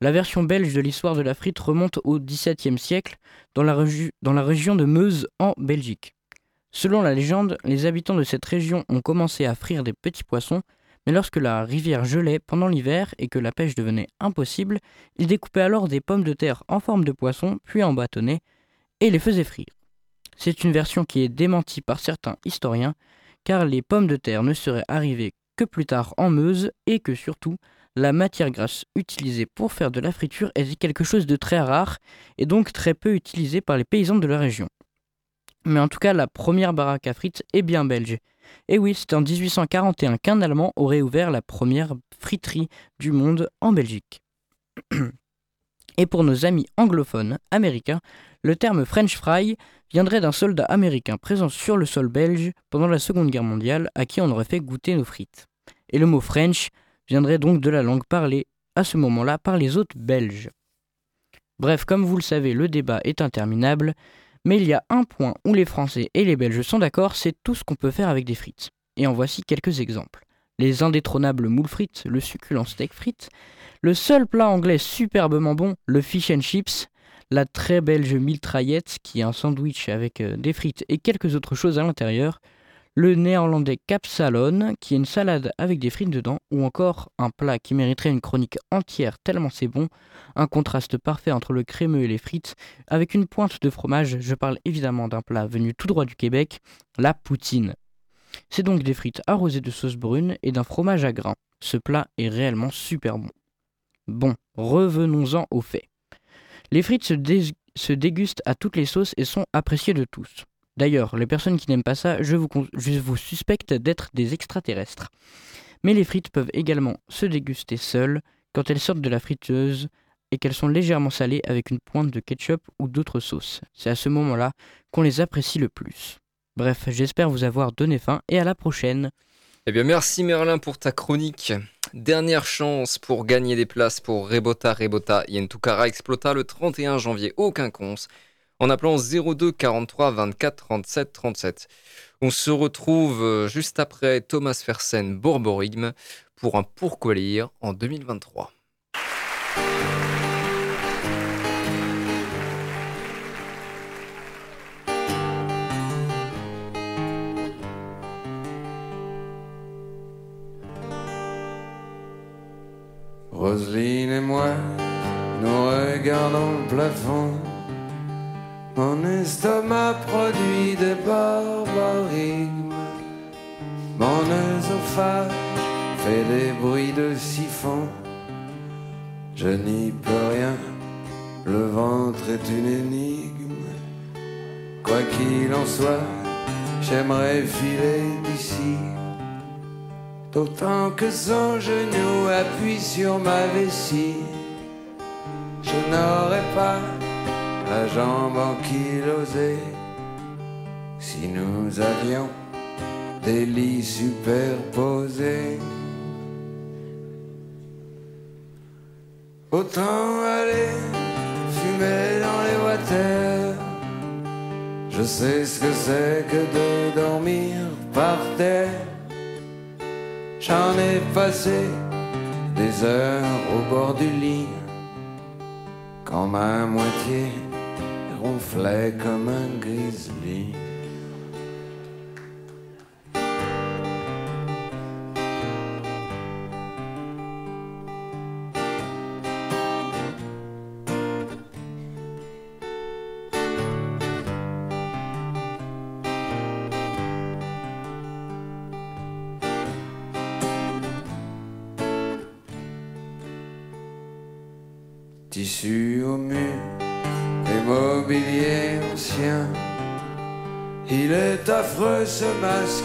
La version belge de l'histoire de la frite remonte au XVIIe siècle dans la, dans la région de Meuse en Belgique. Selon la légende, les habitants de cette région ont commencé à frire des petits poissons, mais lorsque la rivière gelait pendant l'hiver et que la pêche devenait impossible, ils découpaient alors des pommes de terre en forme de poisson, puis en bâtonnets, et les faisaient frire. C'est une version qui est démentie par certains historiens, car les pommes de terre ne seraient arrivées que plus tard en Meuse et que surtout, la matière grasse utilisée pour faire de la friture était quelque chose de très rare et donc très peu utilisé par les paysans de la région. Mais en tout cas, la première baraque à frites est bien belge. Et oui, c'est en 1841 qu'un Allemand aurait ouvert la première friterie du monde en Belgique. Et pour nos amis anglophones américains, le terme French fry viendrait d'un soldat américain présent sur le sol belge pendant la Seconde Guerre mondiale à qui on aurait fait goûter nos frites. Et le mot French viendrait donc de la langue parlée à ce moment-là par les hôtes belges. Bref, comme vous le savez, le débat est interminable, mais il y a un point où les Français et les Belges sont d'accord, c'est tout ce qu'on peut faire avec des frites. Et en voici quelques exemples. Les indétrônables moules frites, le succulent steak frites, le seul plat anglais superbement bon, le fish and chips, la très belge mitraillette, qui est un sandwich avec euh, des frites et quelques autres choses à l'intérieur, le néerlandais capsalon, qui est une salade avec des frites dedans, ou encore un plat qui mériterait une chronique entière tellement c'est bon, un contraste parfait entre le crémeux et les frites, avec une pointe de fromage, je parle évidemment d'un plat venu tout droit du Québec, la poutine. C'est donc des frites arrosées de sauce brune et d'un fromage à grains. Ce plat est réellement super bon. Bon, revenons-en aux faits. Les frites se dégustent à toutes les sauces et sont appréciées de tous. D'ailleurs, les personnes qui n'aiment pas ça, je vous, suspecte d'être des extraterrestres. Mais les frites peuvent également se déguster seules quand elles sortent de la friteuse et qu'elles sont légèrement salées avec une pointe de ketchup ou d'autres sauces. C'est à ce moment-là qu'on les apprécie le plus. Bref, j'espère vous avoir donné faim et à la prochaine. Eh bien, merci Merlin pour ta chronique. Dernière chance pour gagner des places pour Rebota Rebota Yentukara Explota le 31 janvier au Quinconce en appelant 02 43 24 37 37. On se retrouve euh, juste après Thomas Fersen Borborigme pour un pourquoi lire en 2023. Roselyne et moi, nous regardons le plafond. Mon estomac produit des barbarigmes. Mon œsophage fait des bruits de siphon. Je n'y peux rien, le ventre est une énigme. Quoi qu'il en soit, j'aimerais filer d'ici. D'autant que son genou appuie sur ma vessie. Je n'aurais pas la jambe ankylosée si nous avions des lits superposés. Autant aller fumer dans les water. Je sais ce que c'est que de dormir par terre. J'en ai passé des heures au bord du lit quand ma moitié ronflait comme un grizzly.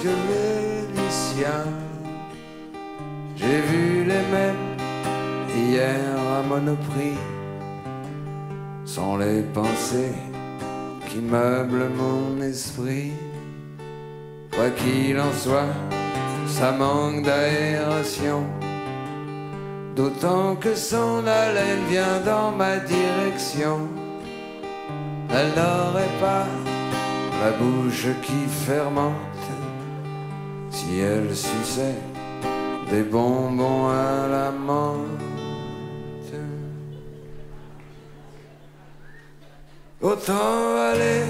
Masque vénitien. J'ai vu les mêmes hier à Monoprix. Sont les pensées qui meublent mon esprit. Quoi qu'il en soit, ça manque d'aération. D'autant que son haleine vient dans ma direction. Elle n'aurait pas la bouche qui fermente si elle suçait des bonbons à la menthe. Autant aller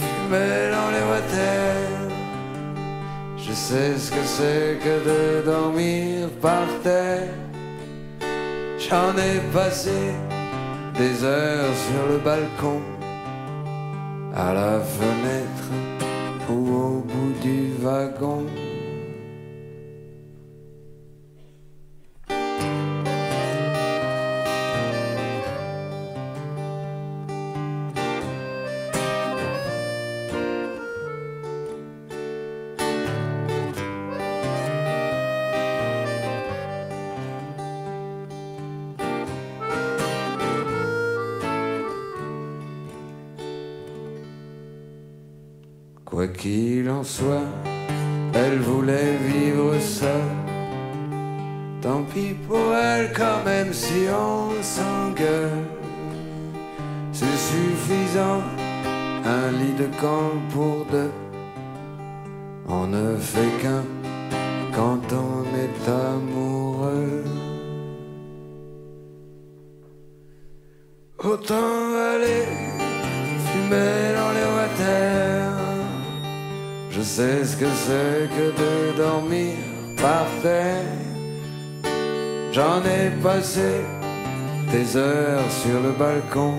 fumer dans les water. Je sais ce que c'est que de dormir par terre. J'en ai passé des heures sur le balcon, à la fenêtre ou au bout du wagon. Soit, elle voulait vivre seule. Tant pis pour elle quand même si on s'engueule. C'est suffisant, un lit de camp pour deux. Que c'est que de dormir par terre. J'en ai passé des heures sur le balcon,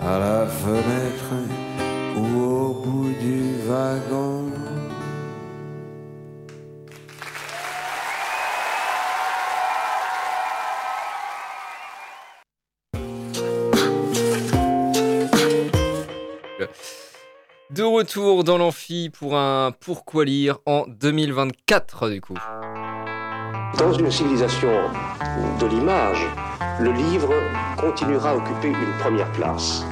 à la fenêtre ou au bout du wagon. Retour dans l'amphi pour un Pourquoi lire en 2024 du coup. Dans une civilisation de l'image, le livre continuera à occuper une première place.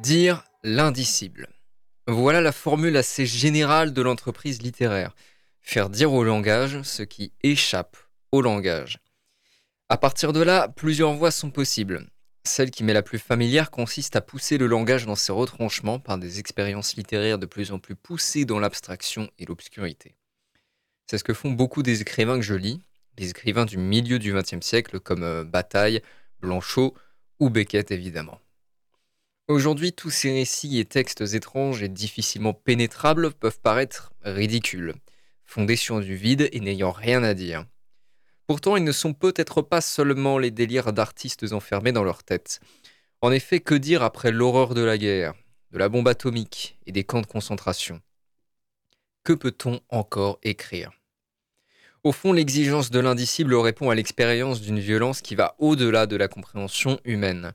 Dire l'indicible. Voilà la formule assez générale de l'entreprise littéraire. Faire dire au langage ce qui échappe au langage. À partir de là, plusieurs voies sont possibles. Celle qui m'est la plus familière consiste à pousser le langage dans ses retranchements par des expériences littéraires de plus en plus poussées dans l'abstraction et l'obscurité. C'est ce que font beaucoup des écrivains que je lis, les écrivains du milieu du XXe siècle comme euh, Bataille, Blanchot ou Beckett évidemment. Aujourd'hui, tous ces récits et textes étranges et difficilement pénétrables peuvent paraître ridicules, fondés sur du vide et n'ayant rien à dire. Pourtant, ils ne sont peut-être pas seulement les délires d'artistes enfermés dans leur tête. En effet, que dire après l'horreur de la guerre, de la bombe atomique et des camps de concentration? Que peut-on encore écrire? Au fond, l'exigence de l'indicible répond à l'expérience d'une violence qui va au-delà de la compréhension humaine.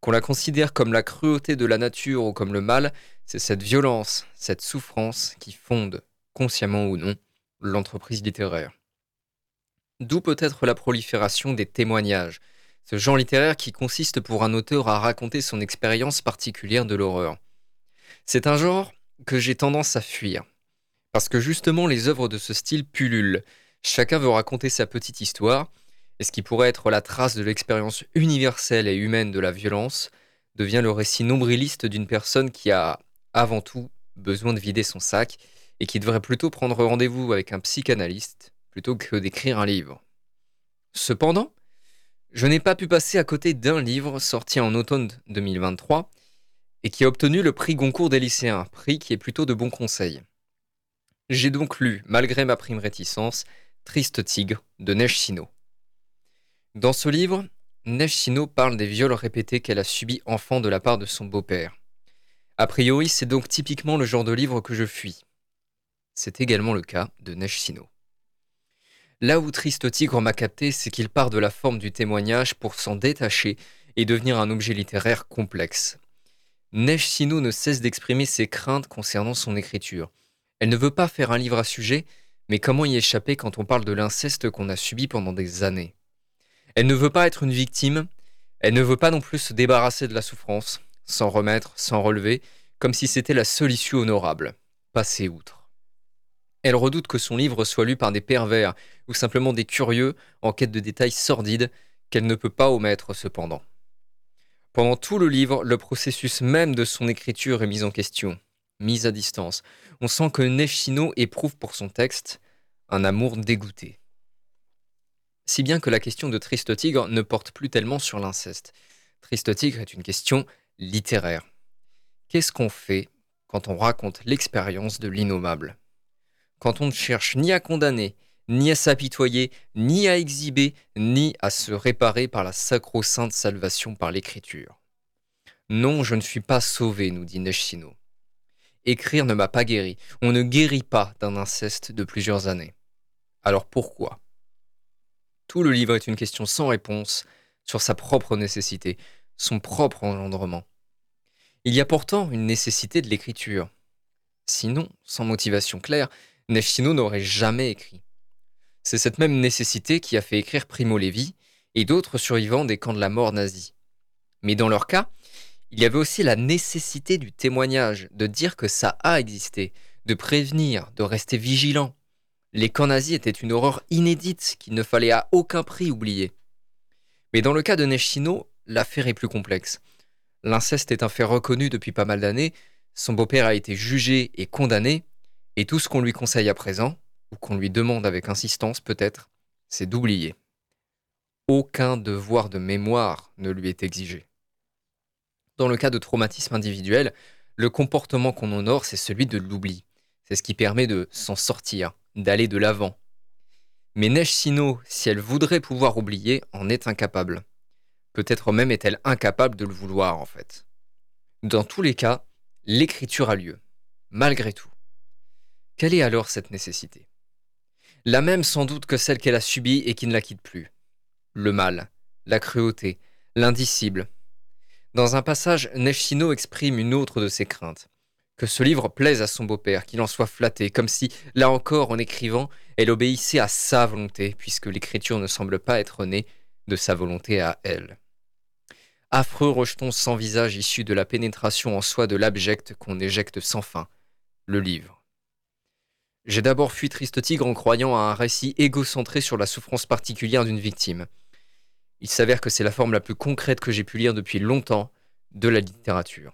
Qu'on la considère comme la cruauté de la nature ou comme le mal, c'est cette violence, cette souffrance qui fonde, consciemment ou non, l'entreprise littéraire. D'où peut-être la prolifération des témoignages, ce genre littéraire qui consiste pour un auteur à raconter son expérience particulière de l'horreur. C'est un genre que j'ai tendance à fuir, parce que justement les œuvres de ce style pullulent. Chacun veut raconter sa petite histoire, et ce qui pourrait être la trace de l'expérience universelle et humaine de la violence devient le récit nombriliste d'une personne qui a, avant tout, besoin de vider son sac et qui devrait plutôt prendre rendez-vous avec un psychanalyste plutôt que d'écrire un livre. Cependant, je n'ai pas pu passer à côté d'un livre sorti en automne 2023 et qui a obtenu le prix Goncourt des lycéens, prix qui est plutôt de bons conseils. J'ai donc lu, malgré ma prime réticence, Triste Tigre de Neige. Dans ce livre, Neige parle des viols répétés qu'elle a subis enfant de la part de son beau-père. A priori, c'est donc typiquement le genre de livre que je fuis. C'est également le cas de Neige. Là où Triste Tigre m'a capté, c'est qu'il part de la forme du témoignage pour s'en détacher et devenir un objet littéraire complexe. Neige Sino ne cesse d'exprimer ses craintes concernant son écriture. Elle ne veut pas faire un livre à sujet, mais comment y échapper quand on parle de l'inceste qu'on a subi pendant des années? Elle ne veut pas être une victime, elle ne veut pas non plus se débarrasser de la souffrance, s'en remettre, s'en relever, comme si c'était la seule issue honorable. Passer outre. Elle redoute que son livre soit lu par des pervers ou simplement des curieux en quête de détails sordides qu'elle ne peut pas omettre cependant. Pendant tout le livre, le processus même de son écriture est mis en question, mis à distance. On sent que Neshino éprouve pour son texte un amour dégoûté. Si bien que la question de Triste Tigre ne porte plus tellement sur l'inceste. Triste Tigre est une question littéraire. Qu'est-ce qu'on fait quand on raconte l'expérience de l'innommable? Quand on ne cherche ni à condamner, ni à s'apitoyer, ni à exhiber, ni à se réparer par la sacro-sainte salvation par l'écriture. Non, je ne suis pas sauvé, nous dit Neshino. Écrire ne m'a pas guéri. On ne guérit pas d'un inceste de plusieurs années. Alors pourquoi? Tout le livre est une question sans réponse sur sa propre nécessité, son propre engendrement. Il y a pourtant une nécessité de l'écriture. Sinon, sans motivation claire, Neshino n'aurait jamais écrit. C'est cette même nécessité qui a fait écrire Primo Levi et d'autres survivants des camps de la mort nazis. Mais dans leur cas, il y avait aussi la nécessité du témoignage, de dire que ça a existé, de prévenir, de rester vigilant. Les camps nazis étaient une horreur inédite qu'il ne fallait à aucun prix oublier. Mais dans le cas de Neshino, l'affaire est plus complexe. L'inceste est un fait reconnu depuis pas mal d'années, son beau-père a été jugé et condamné, et tout ce qu'on lui conseille à présent, ou qu'on lui demande avec insistance peut-être, c'est d'oublier. Aucun devoir de mémoire ne lui est exigé. Dans le cas de traumatisme individuel, le comportement qu'on honore, c'est celui de l'oubli. C'est ce qui permet de s'en sortir, d'aller de l'avant. Mais Neige Sino, si elle voudrait pouvoir oublier, en est incapable. Peut-être même est-elle incapable de le vouloir en fait. Dans tous les cas, l'écriture a lieu, malgré tout. Quelle est alors cette nécessité? La même sans doute que celle qu'elle a subie et qui ne la quitte plus. Le mal, la cruauté, l'indicible. Dans un passage, Neshino exprime une autre de ses craintes. Que ce livre plaise à son beau-père, qu'il en soit flatté, comme si, là encore, en écrivant, elle obéissait à sa volonté, puisque l'écriture ne semble pas être née de sa volonté à elle. Affreux rejeton sans visage issu de la pénétration en soi de l'abject qu'on éjecte sans fin, le livre. J'ai d'abord fui Triste Tigre en croyant à un récit égocentré sur la souffrance particulière d'une victime. Il s'avère que c'est la forme la plus concrète que j'ai pu lire depuis longtemps de la littérature.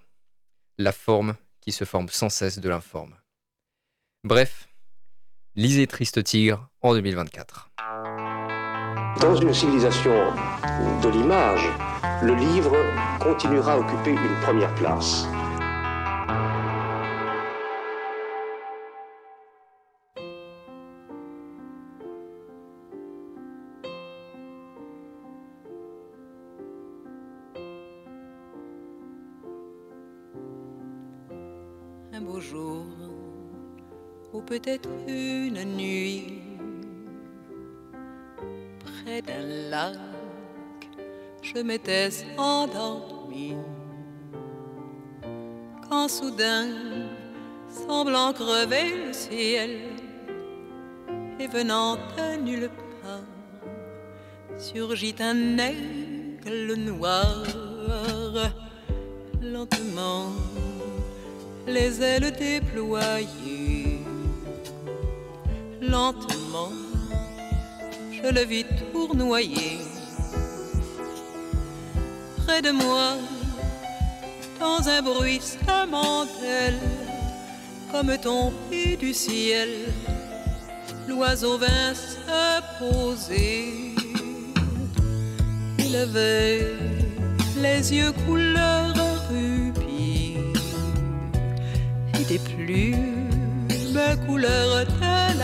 La forme qui se forme sans cesse de l'informe. Bref, lisez Triste Tigre en 2024. Dans une civilisation de l'image, le livre continuera à occuper une première place. Peut-être une nuit près d'un lac je m'étais endormi quand soudain semblant crever le ciel et venant de nulle part surgit un aigle noir lentement les ailes déployées. Lentement, je le vis tournoyer. Près de moi, dans un bruit d'ailes, comme tombé du ciel, l'oiseau vint se poser. Il avait les yeux couleur rubis et des plumes couleur de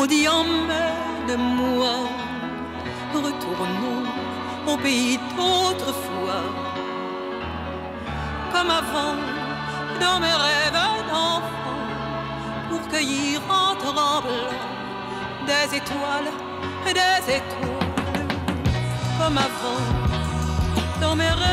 on dit emmène-moi, retournons au pays d'autrefois, comme avant, dans mes rêves d'enfant, pour cueillir en tremblant des étoiles, des étoiles, comme avant, dans mes rêves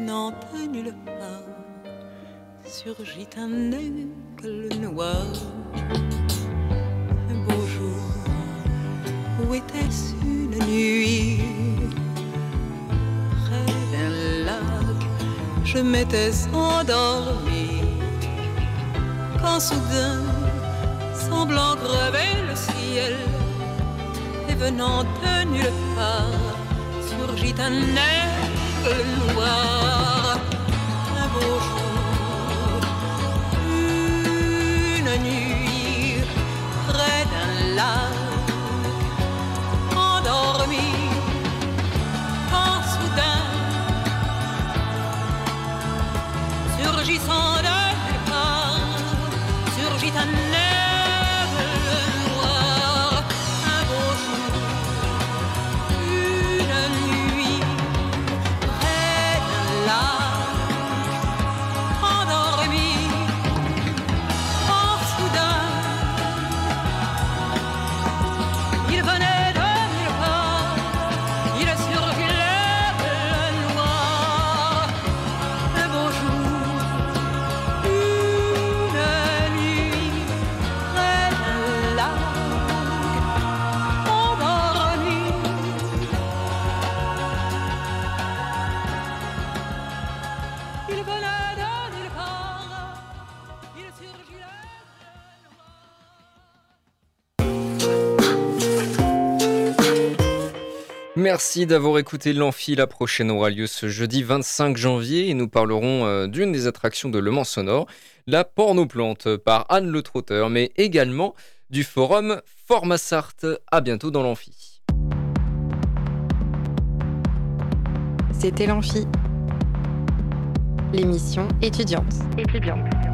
de nulle part, surgit un aigle noir. Un beau jour, où était-ce une nuit? Près d'un lac, je m'étais endormi. Quand soudain, semblant crever le ciel, et venant de nulle part, surgit un aigle noir. Un beau jour, une nuit, près d'un lac, Merci d'avoir écouté l'Amphi. La prochaine aura lieu ce jeudi 25 janvier et nous parlerons euh, d'une des attractions de Le Mans Sonore, la pornoplante par Anne Le Trotteur, mais également du forum Formassart. À bientôt dans l'Amphi. C'était l'Amphi, l'émission étudiante. Étudiante.